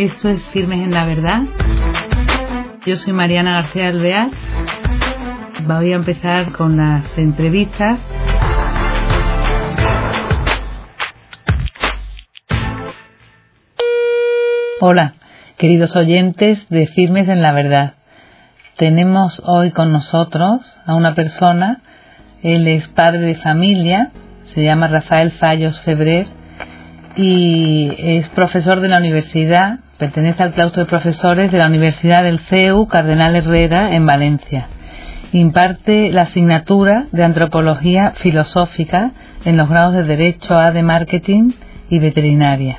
Esto es Firmes en la Verdad. Yo soy Mariana García Alvear. Voy a empezar con las entrevistas. Hola, queridos oyentes de Firmes en la Verdad. Tenemos hoy con nosotros a una persona, él es padre de familia, se llama Rafael Fallos Febrer y es profesor de la universidad, pertenece al claustro de profesores de la Universidad del CEU Cardenal Herrera en Valencia. Imparte la asignatura de antropología filosófica en los grados de Derecho A de Marketing y Veterinaria.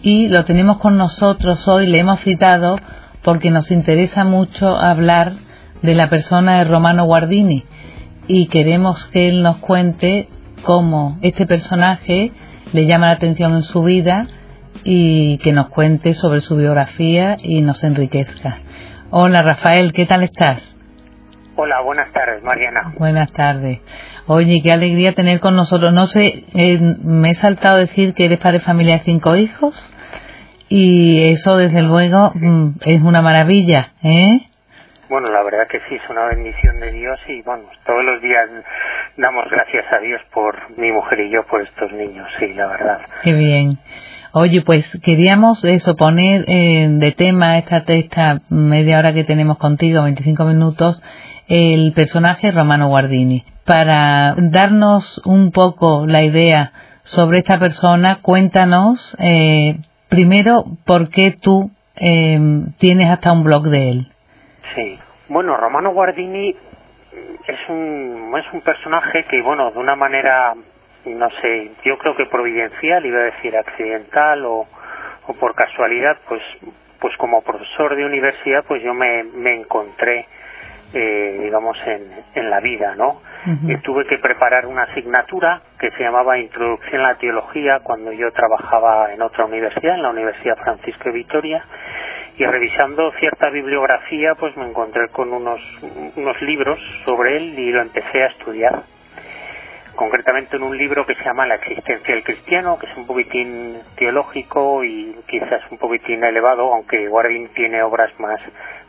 Y lo tenemos con nosotros hoy, le hemos citado porque nos interesa mucho hablar de la persona de Romano Guardini y queremos que él nos cuente cómo este personaje le llama la atención en su vida y que nos cuente sobre su biografía y nos enriquezca. Hola Rafael, ¿qué tal estás? Hola, buenas tardes, Mariana. Buenas tardes. Oye, qué alegría tener con nosotros. No sé, eh, me he saltado decir que eres padre de familia de cinco hijos y eso desde luego mm, es una maravilla, ¿eh? Bueno, la verdad que sí, es una bendición de Dios y bueno, todos los días damos gracias a Dios por mi mujer y yo por estos niños, sí, la verdad. Qué bien. Oye, pues queríamos eso, poner eh, de tema esta, media hora que tenemos contigo, 25 minutos, el personaje Romano Guardini. Para darnos un poco la idea sobre esta persona, cuéntanos eh, primero por qué tú eh, tienes hasta un blog de él. Sí. Bueno, Romano Guardini es un, es un personaje que, bueno, de una manera, no sé, yo creo que providencial, iba a decir accidental o, o por casualidad, pues, pues como profesor de universidad, pues yo me, me encontré, eh, digamos, en, en la vida, ¿no? y tuve que preparar una asignatura que se llamaba Introducción a la Teología cuando yo trabajaba en otra universidad, en la Universidad Francisco de Vitoria, y revisando cierta bibliografía pues me encontré con unos, unos libros sobre él y lo empecé a estudiar concretamente en un libro que se llama La existencia del cristiano, que es un poquitín teológico y quizás un poquitín elevado, aunque Guardin tiene obras más,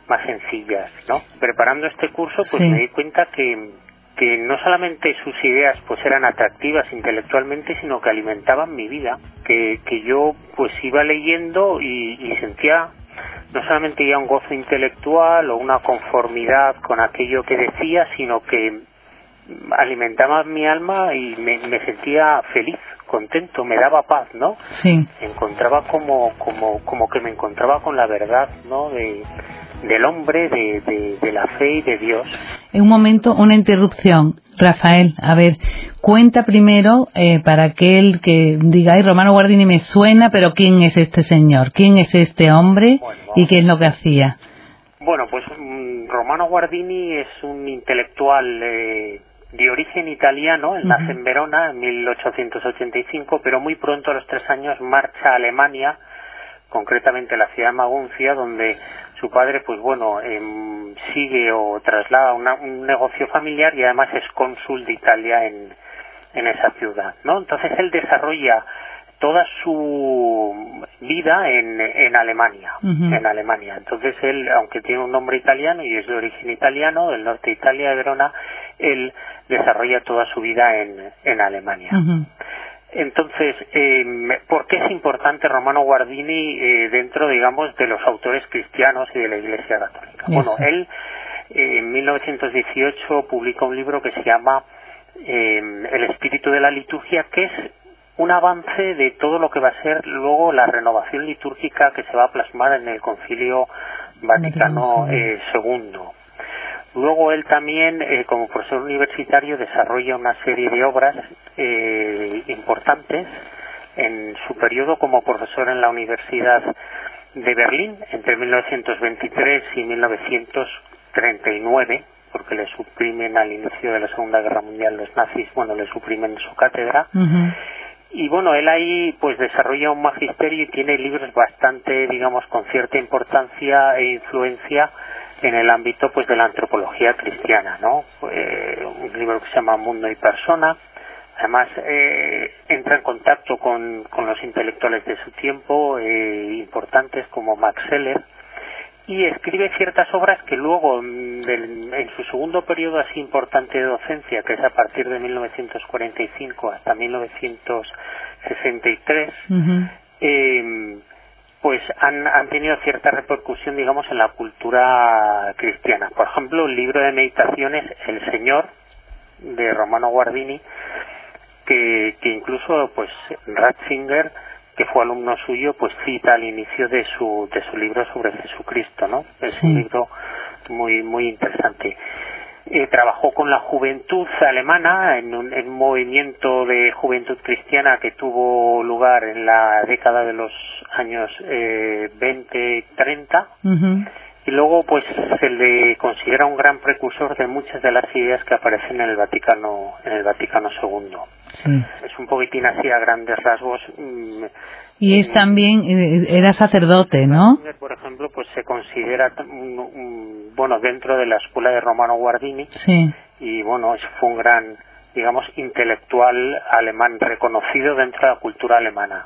más sencillas, ¿no? Preparando este curso, pues me di cuenta que, que no solamente sus ideas pues eran atractivas intelectualmente, sino que alimentaban mi vida, que, que yo pues iba leyendo y, y sentía no solamente ya un gozo intelectual o una conformidad con aquello que decía, sino que alimentaba mi alma y me, sentía feliz, contento, me daba paz, ¿no? Sí. encontraba como, como, como que me encontraba con la verdad, ¿no? De, del hombre, de, de, la fe y de Dios. En un momento, una interrupción. Rafael, a ver, cuenta primero eh, para aquel que diga, ay, Romano Guardini me suena, pero ¿quién es este señor? ¿Quién es este hombre y qué es lo que hacía? Bueno, pues mm, Romano Guardini es un intelectual eh, de origen italiano, él nace en Verona en 1885, pero muy pronto, a los tres años, marcha a Alemania, concretamente a la ciudad de Maguncia, donde su padre, pues bueno, em, sigue o traslada un negocio familiar y además es cónsul de Italia en, en esa ciudad, ¿no? Entonces él desarrolla toda su vida en, en Alemania, en Alemania. Entonces él, aunque tiene un nombre italiano y es de origen italiano, del norte de Italia, de Verona, él desarrolla toda su vida en, en Alemania. Entonces, eh, ¿por qué es importante Romano Guardini eh, dentro, digamos, de los autores cristianos y de la Iglesia Católica? Bueno, él eh, en 1918 publica un libro que se llama eh, El espíritu de la liturgia, que es un avance de todo lo que va a ser luego la renovación litúrgica que se va a plasmar en el Concilio Vaticano II. Luego él también, eh, como profesor universitario, desarrolla una serie de obras eh, importantes en su periodo como profesor en la Universidad de Berlín entre 1923 y 1939, porque le suprimen al inicio de la Segunda Guerra Mundial los nazis, bueno, le suprimen su cátedra. Y bueno, él ahí pues desarrolla un magisterio y tiene libros bastante, digamos, con cierta importancia e influencia en el ámbito pues de la antropología cristiana, ¿no? Eh, un libro que se llama Mundo y Persona, Además, eh, entra en contacto con, con, los intelectuales de su tiempo, eh, importantes como Max Seller, y escribe ciertas obras que luego, mm, del, en su segundo periodo así importante de docencia, que es a partir de 1945 hasta 1963, eh, pues han, han tenido cierta repercusión, digamos, en la cultura cristiana. Por ejemplo, el libro de meditaciones El Señor, de Romano Guardini, que, que incluso, pues, Ratzinger, que fue alumno suyo, pues cita al inicio de su, de su libro sobre Jesucristo, ¿no? Es un libro muy, muy interesante. Eh, trabajó con la juventud alemana en un, movimiento de juventud cristiana que tuvo lugar en la década de los años eh, 20 y 30 y luego pues se le considera un gran precursor de muchas de las ideas que aparecen en el Vaticano en el Vaticano II es un poquitín así a grandes rasgos mm, y es también eh, era sacerdote no por ejemplo pues se considera bueno dentro de la escuela de Romano Guardini sí. y bueno fue un gran digamos intelectual alemán reconocido dentro de la cultura alemana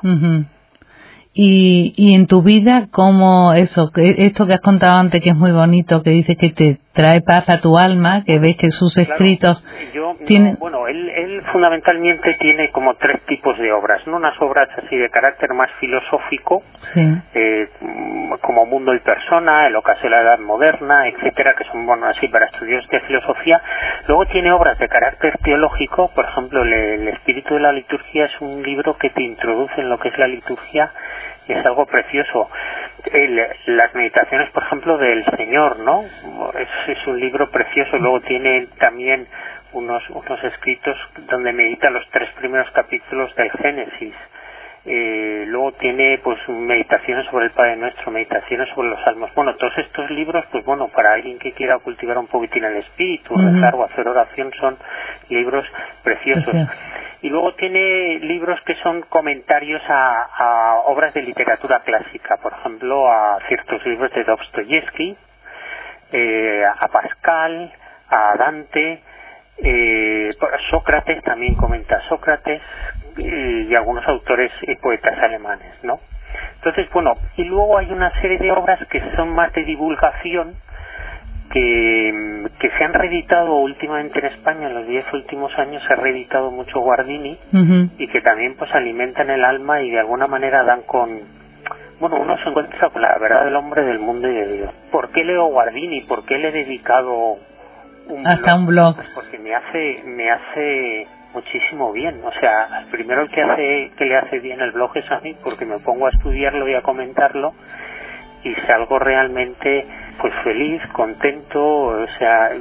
y, y en tu vida, ¿cómo eso, esto que has contado antes, que es muy bonito, que dice que te trae paz a tu alma, que ves que sus escritos... Yo, bueno, él, él fundamentalmente tiene como tres tipos de obras, ¿no? Unas obras así de carácter más filosófico, eh, como Mundo y Persona, El ocaso de la Edad Moderna, etcétera, que son, bueno, así para estudios de filosofía. Luego tiene obras de carácter teológico, por ejemplo, el Espíritu de la Liturgia es un libro que te introduce en lo que es la liturgia es algo precioso. las meditaciones, por ejemplo, del Señor, ¿no? Es, un libro precioso. Luego tiene también unos, unos escritos donde medita los tres primeros capítulos del Génesis. Eh, luego tiene pues meditaciones sobre el Padre Nuestro, meditaciones sobre los salmos. Bueno, todos estos libros, pues bueno, para alguien que quiera cultivar un poquitín el espíritu, rezar o hacer oración, son libros preciosos. Y luego tiene libros que son comentarios a, obras de literatura clásica, por ejemplo, a ciertos libros de Dostoyevsky, eh, a Pascal, a Dante, eh, Sócrates también comenta Sócrates y algunos autores y poetas alemanes, ¿no? Entonces, bueno, y luego hay una serie de obras que son más de divulgación, que, que se han reeditado últimamente en España, en los diez últimos años se ha reeditado mucho Guardini y que también pues alimentan el alma y de alguna manera dan con, bueno, uno se encuentra con la verdad del hombre, del mundo y de Dios. ¿Por qué leo Guardini? ¿Por qué le he dedicado un hasta un blog? Pues porque me hace, me hace muchísimo bien. O sea, el primero que hace, que le hace bien el blog es a mí, porque me pongo a estudiarlo y a comentarlo y salgo realmente pues feliz, contento, o sea,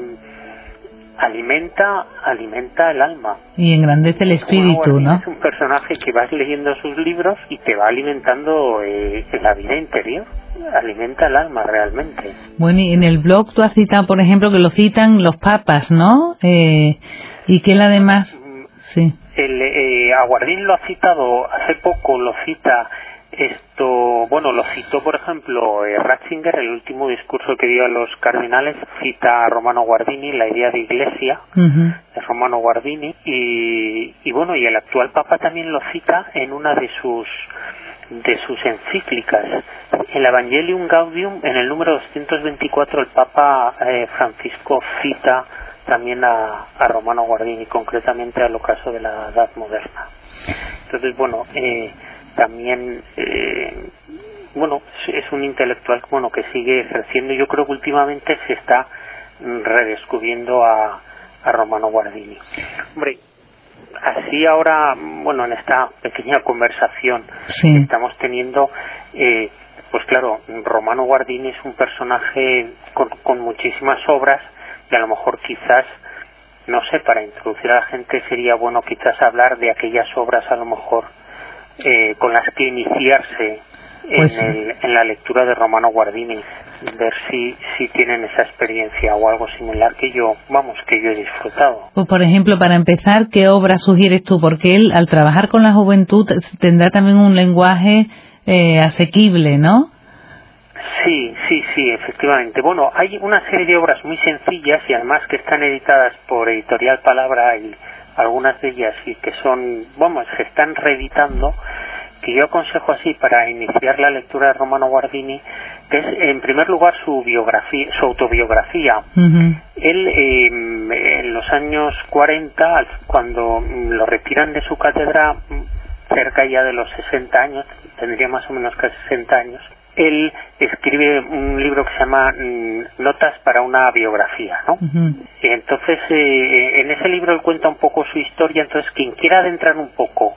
alimenta, alimenta el alma. Y engrandece el espíritu, ¿no? Es un personaje que vas leyendo sus libros y te va alimentando eh, la vida interior, alimenta el alma realmente. Bueno, y en el blog tú has citado, por ejemplo, que lo citan los papas, ¿no? Eh, y que él además... Sí. El, eh, Aguardín lo ha citado, hace poco lo cita esto, bueno, lo citó, por ejemplo, eh, Ratzinger, el último discurso que dio a los cardenales, cita a Romano Guardini, la idea de iglesia de Romano Guardini, y, y bueno, y el actual Papa también lo cita en una de sus de sus encíclicas. El Evangelium Gaudium, en el número 224, el Papa eh, Francisco cita también a, a Romano Guardini, concretamente al ocaso de la Edad Moderna. Entonces, bueno, eh, también eh, bueno es un intelectual bueno que sigue creciendo yo creo que últimamente se está redescubriendo a, a Romano Guardini. Hombre así ahora bueno en esta pequeña conversación que estamos teniendo eh, pues claro Romano Guardini es un personaje con, con muchísimas obras y a lo mejor quizás no sé, para introducir a la gente sería bueno quizás hablar de aquellas obras a lo mejor eh, con las que iniciarse en, pues en, la lectura de Romano Guardini, ver si, si tienen esa experiencia o algo similar que yo, vamos, que yo he disfrutado. Pues por ejemplo, para empezar, ¿qué obra sugieres tú? Porque él, al trabajar con la juventud, tendrá también un lenguaje eh, asequible, ¿no? Sí, sí, sí, efectivamente. Bueno, hay una serie de obras muy sencillas y además que están editadas por Editorial Palabra y algunas de ellas y que son, vamos, se están reeditando, que yo aconsejo así para iniciar la lectura de Romano Guardini, que es en primer lugar su biografía, su autobiografía. Él em, en los años 40, cuando lo retiran de su cátedra, cerca ya de los 60 años, tendría más o menos casi 60 años, él escribe un libro que se llama mm, Notas para una biografía, ¿no? Entonces, eh, en ese libro él cuenta un poco su historia, entonces quien quiera adentrar un poco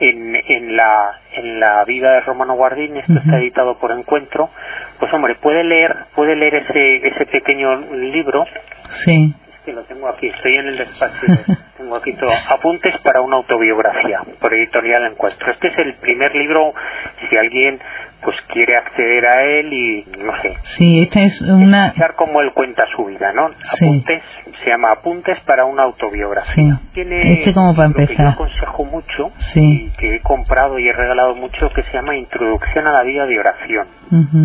en, en, la, en la vida de Romano Guardini, esto está editado por Encuentro, pues hombre, puede leer, puede leer ese, ese pequeño libro. Sí que lo tengo aquí, estoy en el despacho, tengo aquí todo, apuntes para una autobiografía, por editorial Encuentro. Este es el primer libro, si alguien pues quiere acceder a él y no sé. Sí, esta es una... Escuchar cómo él cuenta su vida, ¿no? Apuntes, se llama Apuntes para una autobiografía. Tiene este como para empezar. que yo aconsejo mucho y que he comprado y he regalado mucho que se llama Introducción a la vida de oración.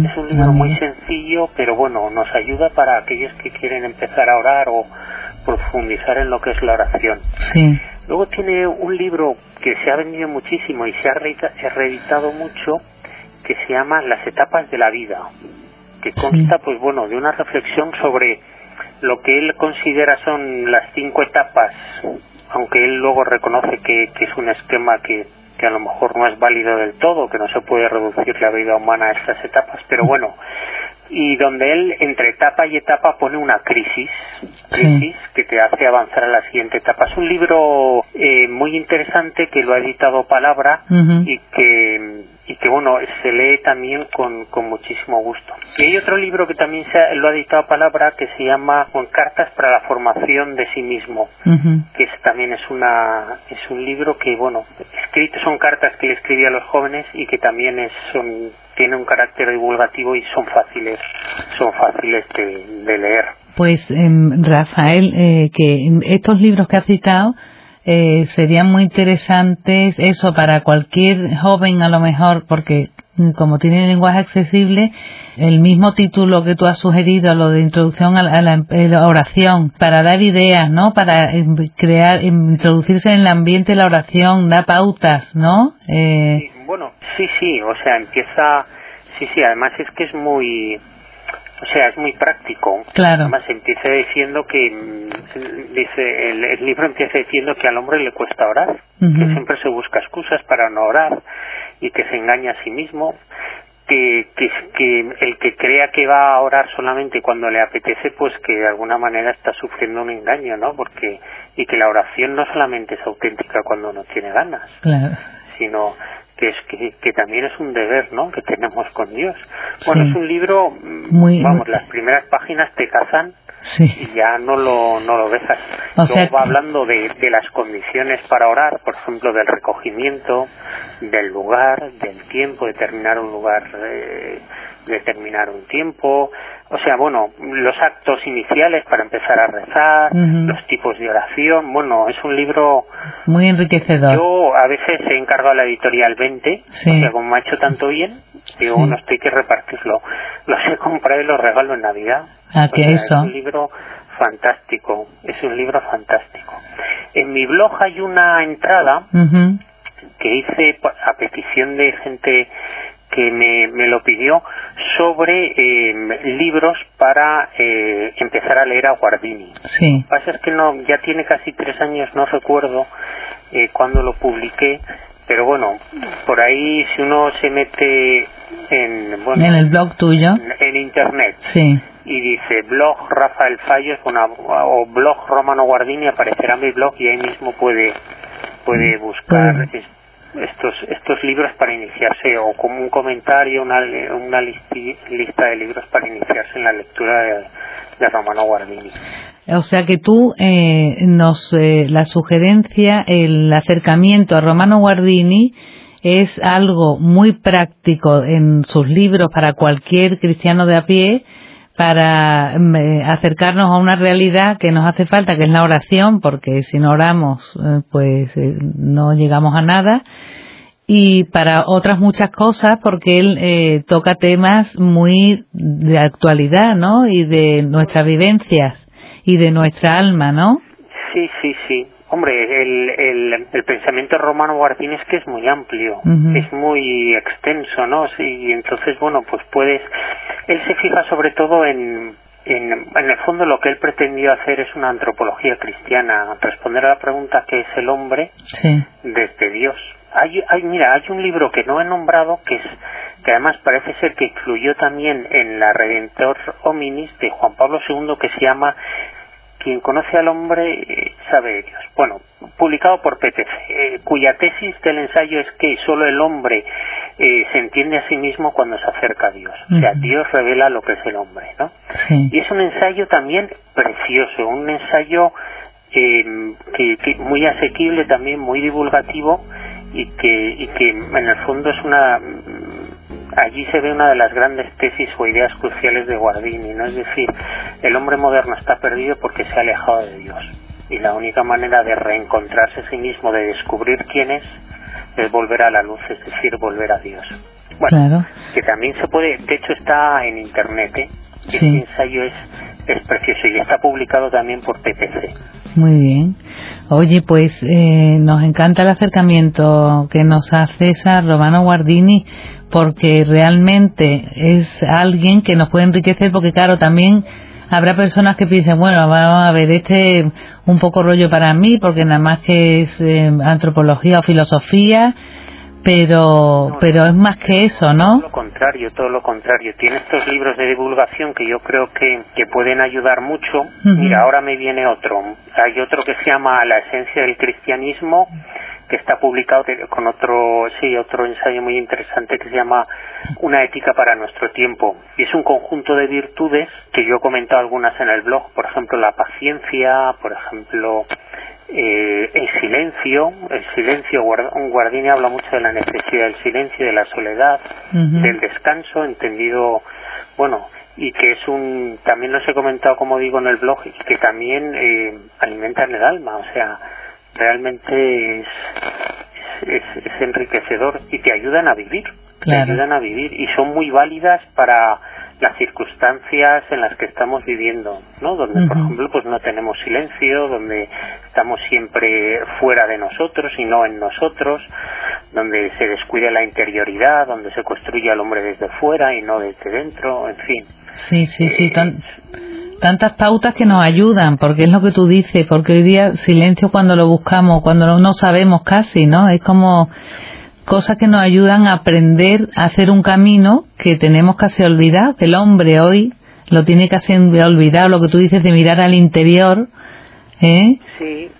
Es un libro muy sencillo, pero bueno, nos ayuda para aquellos que quieren empezar a orar o profundizar en lo que es la oración. Sí. Luego tiene un libro que se ha vendido muchísimo y se ha reeditado mucho que se llama Las etapas de la vida, que consta, pues bueno, de una reflexión sobre lo que él considera son las cinco etapas, aunque él luego reconoce que, es un esquema que, que a lo mejor no es válido del todo, que no se puede reducir la vida humana a estas etapas, pero bueno, y donde él entre etapa y etapa pone una crisis, crisis que te hace avanzar a la siguiente etapa. Es un libro eh, muy interesante que lo ha editado Palabra y que y que bueno se lee también con, con muchísimo gusto. Y hay otro libro que también se lo ha editado Palabra que se llama con cartas para la formación de sí mismo, que es, también es una es un libro que bueno escrito son cartas que le escribía a los jóvenes y que también es son tiene un carácter divulgativo y son fáciles son fáciles de, leer. Pues em, Rafael eh, que estos libros que has citado eh, serían muy interesantes eso para cualquier joven a lo mejor porque mm, como tiene lenguaje accesible el mismo título que tú has sugerido lo de introducción a la, oración para dar ideas no para em, crear em, introducirse en el ambiente la oración da pautas no eh... bueno sí sí o sea empieza sí sí además es que es muy o sea, es muy práctico. Claro. Además, empieza diciendo que, mm, dice, el, libro empieza diciendo que al hombre le cuesta orar, que siempre se busca excusas para no orar y que se engaña a sí mismo, que, que, que el que crea que va a orar solamente cuando le apetece, pues que de alguna manera está sufriendo un engaño, ¿no? Porque, y que la oración no solamente es auténtica cuando uno tiene ganas, claro. Sino que es que, también es un deber no que tenemos con Dios. Bueno es un libro mm, vamos las primeras páginas te cazan y ya no lo no lo dejas. Luego va hablando de, de las condiciones para orar por ejemplo del recogimiento del lugar del tiempo determinar un lugar eh, determinar un tiempo. O sea, bueno, los actos iniciales para empezar a rezar, los tipos de oración, bueno, es un libro muy enriquecedor. Yo a veces he encargado a la editorial 20, o sea, como me ha hecho tanto bien, digo, bueno, esto hay que repartirlo. Los he comprado y los regalo en Navidad. Ah, que eso. Es un libro fantástico, es un libro fantástico. En mi blog hay una entrada que hice a petición de gente que me, me lo pidió sobre eh, libros para eh, empezar a leer a Guardini. Sí. Lo que pasa es que no, ya tiene casi tres años, no recuerdo eh, cuándo lo publiqué, pero bueno, por ahí si uno se mete en, bueno, en el blog tuyo, en, internet, sí. Y dice blog Rafael Fallos o blog Romano Guardini, aparecerá mi blog y ahí mismo puede puede mm, buscar estos estos libros para iniciarse o como un comentario una, una lista de libros para iniciarse en la lectura de, Romano Guardini o sea que tú eh, nos eh, la sugerencia el acercamiento a Romano Guardini es algo muy práctico en sus libros para cualquier cristiano de a pie para mm, eh, acercarnos a una realidad que nos hace falta, que es la oración, porque si no oramos, eh, pues eh, no llegamos a nada. Y para otras muchas cosas, porque él toca temas muy de actualidad, ¿no? Y de nuestras vivencias y de nuestra alma, ¿no? Sí, sí, sí. Hombre, el, el, el pensamiento romano guardín es que es muy amplio, es muy extenso, ¿no? Sí, y entonces, bueno, pues puedes... Él se fija sobre todo en, en, en el fondo lo que él pretendió hacer es una antropología cristiana, responder a la pregunta ¿qué es el hombre? Sí. desde Dios. Hay, hay, mira, hay un libro que no he nombrado que es que además parece ser que incluyó también en la Redentor Hominis de Juan Pablo II que se llama quien conoce al hombre eh, sabe de Dios. Bueno, publicado por PTC, eh, cuya tesis del ensayo es que solo el hombre eh, se entiende a sí mismo cuando se acerca a Dios. O sea. Dios revela lo que es el hombre, ¿no? Sí. Y es un ensayo también precioso, un ensayo eh, que, que muy asequible también, muy divulgativo y que, y que en el fondo es una allí se ve una de las grandes tesis o ideas cruciales de Guardini, ¿no? Es decir, el hombre moderno está perdido porque se ha alejado de Dios. Y la única manera de reencontrarse a sí mismo, de descubrir quién es, es volver a la luz, es decir, volver a Dios. Bueno, Claro. que también se puede, de hecho está en internet, ¿eh? Sí. Este ensayo es, es precioso y está publicado también por PPC. Muy bien. Oye, pues eh, nos encanta el acercamiento que nos hace esa Romano Guardini porque realmente es alguien que nos puede enriquecer porque claro, también habrá personas que piensen, bueno, vamos a ver, este un poco rollo para mí porque nada más que es eh, antropología o filosofía, pero pero es más que eso, ¿no? Todo lo contrario, todo lo contrario. Tiene estos libros de divulgación que yo creo que, que pueden ayudar mucho. Ujú. Mira, ahora me viene otro. Hay otro que se llama La esencia del cristianismo, que está publicado con otro, sí, otro ensayo muy interesante que se llama Una ética para nuestro tiempo. Y es un conjunto de virtudes que yo he comentado algunas en el blog, por ejemplo, la paciencia, por ejemplo, eh, el silencio, el silencio, un Guardini habla mucho de la necesidad del silencio, de la soledad, del descanso, entendido, bueno, y que es un, también los he comentado como digo en el blog, y que también eh, alimentan el alma, o sea, realmente es, es, es- es enriquecedor y te ayudan a vivir, Claro. te ayudan a vivir y son muy válidas para las circunstancias en las que estamos viviendo, ¿no? Donde, por ejemplo, pues no tenemos silencio, donde estamos siempre fuera de nosotros y no en nosotros, donde se descuida la interioridad, donde se construye al hombre desde fuera y no desde dentro, en fin. Sí, sí, sí, Eh, tan- tantas pautas que nos ayudan, porque es lo que tú dices, porque hoy día silencio cuando lo buscamos, cuando no, no sabemos casi, ¿no? Es como cosas que nos ayudan a aprender a hacer un camino que tenemos casi olvidado, que el hombre hoy lo tiene casi olvidado, lo que tú dices de mirar al interior, ¿eh? Sí.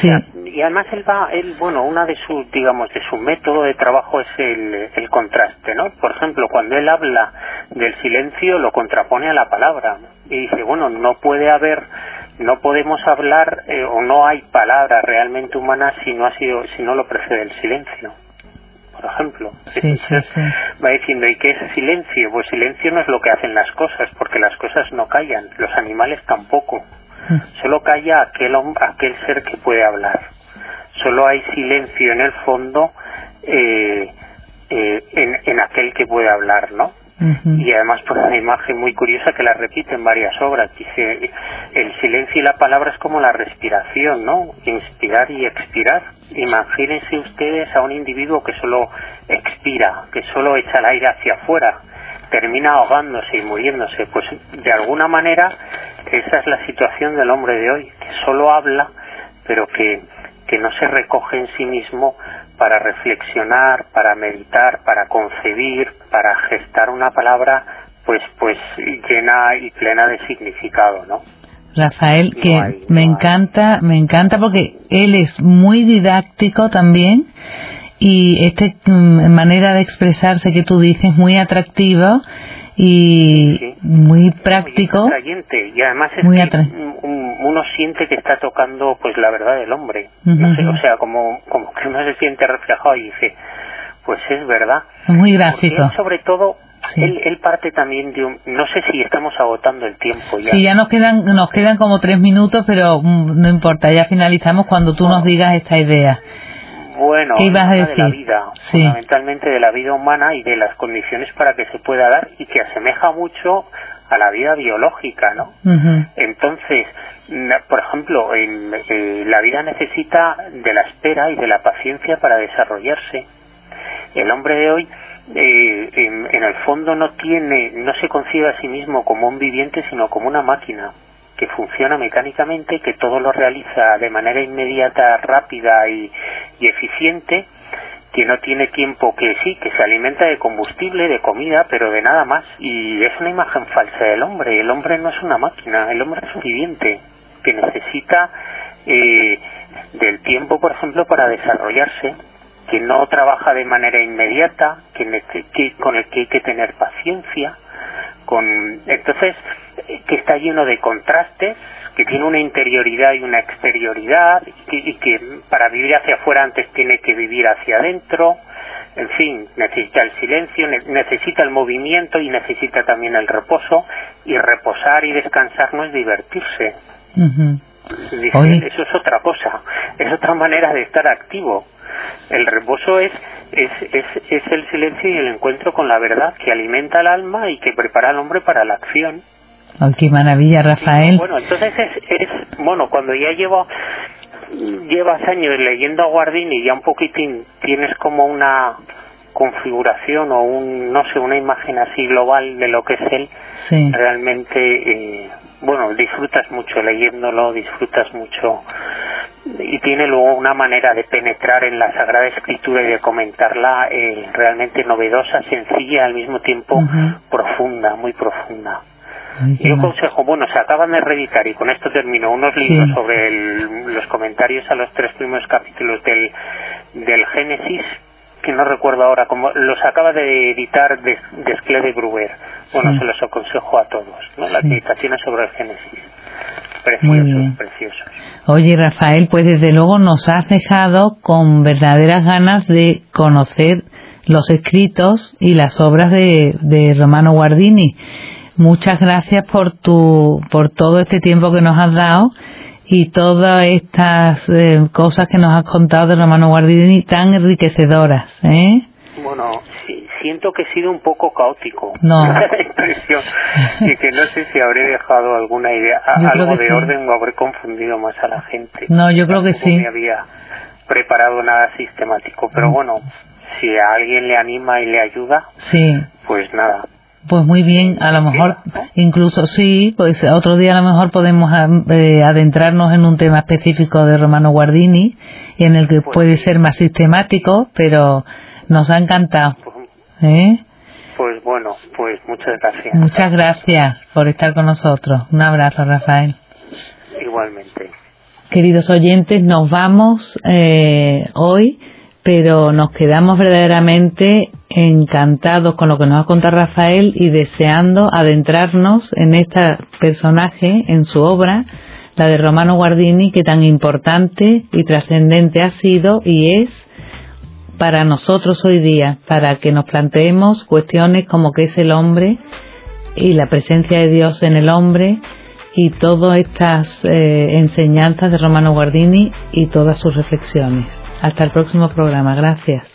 Sí. y además él va, él, bueno, una de sus, digamos, de su método de trabajo es el, el contraste, ¿no? Por ejemplo, cuando él habla del silencio, lo contrapone a la palabra. Y dice, bueno, no puede haber, no podemos hablar, eh, o no hay palabra realmente humana si no ha sido, si no lo precede el silencio. Por ejemplo. Sí, sí, Entonces, sí. va diciendo, ¿y qué es silencio? Pues silencio no es lo que hacen las cosas, porque las cosas no callan, los animales tampoco. Solo calla aquel, aquel ser que puede hablar. Solo hay silencio en el fondo eh, eh, en, en aquel que puede hablar, ¿no? Y además por una imagen muy curiosa que la repite en varias obras. Dice, el silencio y la palabra es como la respiración, ¿no? Inspirar y expirar. Imagínense ustedes a un individuo que solo expira, que solo echa el aire hacia afuera, termina ahogándose y muriéndose. Pues de alguna manera esa es la situación del hombre de hoy, que solo habla, pero que, que no se recoge en sí mismo para reflexionar, para meditar, para concebir, para gestar una palabra pues pues llena y plena de significado, ¿no? Rafael, No que hay, me no encanta, me encanta porque él es muy didáctico también y esta manera de expresarse que tú dices muy atractiva y Sí. muy práctico. Muy atrayente y además es Muy que uno siente que está tocando pues la verdad del hombre, no sé, o sea, como como que uno se siente reflejado y dice, pues es verdad. Muy gráfico. él, sobre todo, Sí. él, él parte también de un, no sé si estamos agotando el tiempo ya. Sí, ya nos quedan, nos quedan como tres minutos, pero mm, no importa, ya finalizamos cuando tú nos digas esta idea. Bueno, ¿Qué ibas a habla de la decir? vida, Sí. fundamentalmente de la vida humana y de las condiciones para que se pueda dar y que asemeja mucho a la vida biológica, ¿no? Entonces, por ejemplo, en, eh, la vida necesita de la espera y de la paciencia para desarrollarse. El hombre de hoy, eh, en, el fondo, no tiene, no se concibe a sí mismo como un viviente, sino como una máquina que funciona mecánicamente, que todo lo realiza de manera inmediata, rápida y eficiente que no tiene tiempo, que sí, que se alimenta de combustible, de comida, pero de nada más. Y es una imagen falsa del hombre. El hombre no es una máquina, el hombre es un viviente que necesita eh, del tiempo, por ejemplo, para desarrollarse, que no trabaja de manera inmediata, que, que con el que hay que tener paciencia, con entonces que está lleno de contrastes que tiene una interioridad y una exterioridad y que, para vivir hacia afuera antes tiene que vivir hacia adentro. En fin, necesita el silencio, necesita el movimiento y necesita también el reposo. Y reposar y descansar no es divertirse. Eso es otra cosa, es otra manera de estar activo. El reposo es, es, es, es el silencio y el encuentro con la verdad que alimenta al alma y que prepara al hombre para la acción. Oh, qué maravilla, Rafael. bueno, entonces es, bueno, cuando ya llevo llevas años leyendo a Guardini y ya un poquitín tienes como una configuración o un no sé una imagen así global de lo que es él realmente eh, bueno disfrutas mucho leyéndolo disfrutas mucho y tiene luego una manera de penetrar en la Sagrada Escritura y de comentarla eh, realmente novedosa sencilla al mismo tiempo profunda muy profunda yo consejo, bueno, se acaban de reeditar y con esto termino unos libros sobre los comentarios a los tres primeros capítulos del, del Génesis, que no recuerdo ahora cómo, los acaba de editar de, de Gruber. Bueno, se los aconsejo a todos, ¿no? Las meditaciones sobre el Génesis. Preciosos, preciosos. Oye, Rafael, pues desde luego nos has dejado con verdaderas ganas de conocer los escritos y las obras de, de Romano Guardini Muchas gracias por tu, por todo este tiempo que nos has dado y todas estas eh, cosas que nos has contado de Romano Guardini tan enriquecedoras, ¿eh? Bueno, siento que he sido un poco caótico. No. y que no sé si habré dejado alguna idea, algo de orden o habré confundido más a la gente. No, yo creo que sí. No había preparado nada sistemático, pero mm. bueno, si a alguien le anima y le ayuda, sí. pues nada, pues muy bien, a lo mejor, incluso sí, pues otro día a lo mejor podemos eh, adentrarnos en un tema específico de Romano Guardini, en el que pues puede ser más sistemático, pero nos ha encantado. Pues, ¿Eh? Pues bueno, pues muchas gracias. Muchas gracias por estar con nosotros. Un abrazo, Rafael. Igualmente. Queridos oyentes, nos vamos eh, hoy pero nos quedamos verdaderamente encantados con lo que nos ha contado Rafael y deseando adentrarnos en este personaje, en su obra, la de Romano Guardini, que tan importante y trascendente ha sido y es para nosotros hoy día, para que nos planteemos cuestiones como qué es el hombre y la presencia de Dios en el hombre y todas estas eh, enseñanzas de Romano Guardini y todas sus reflexiones. Hasta el próximo programa. Gracias.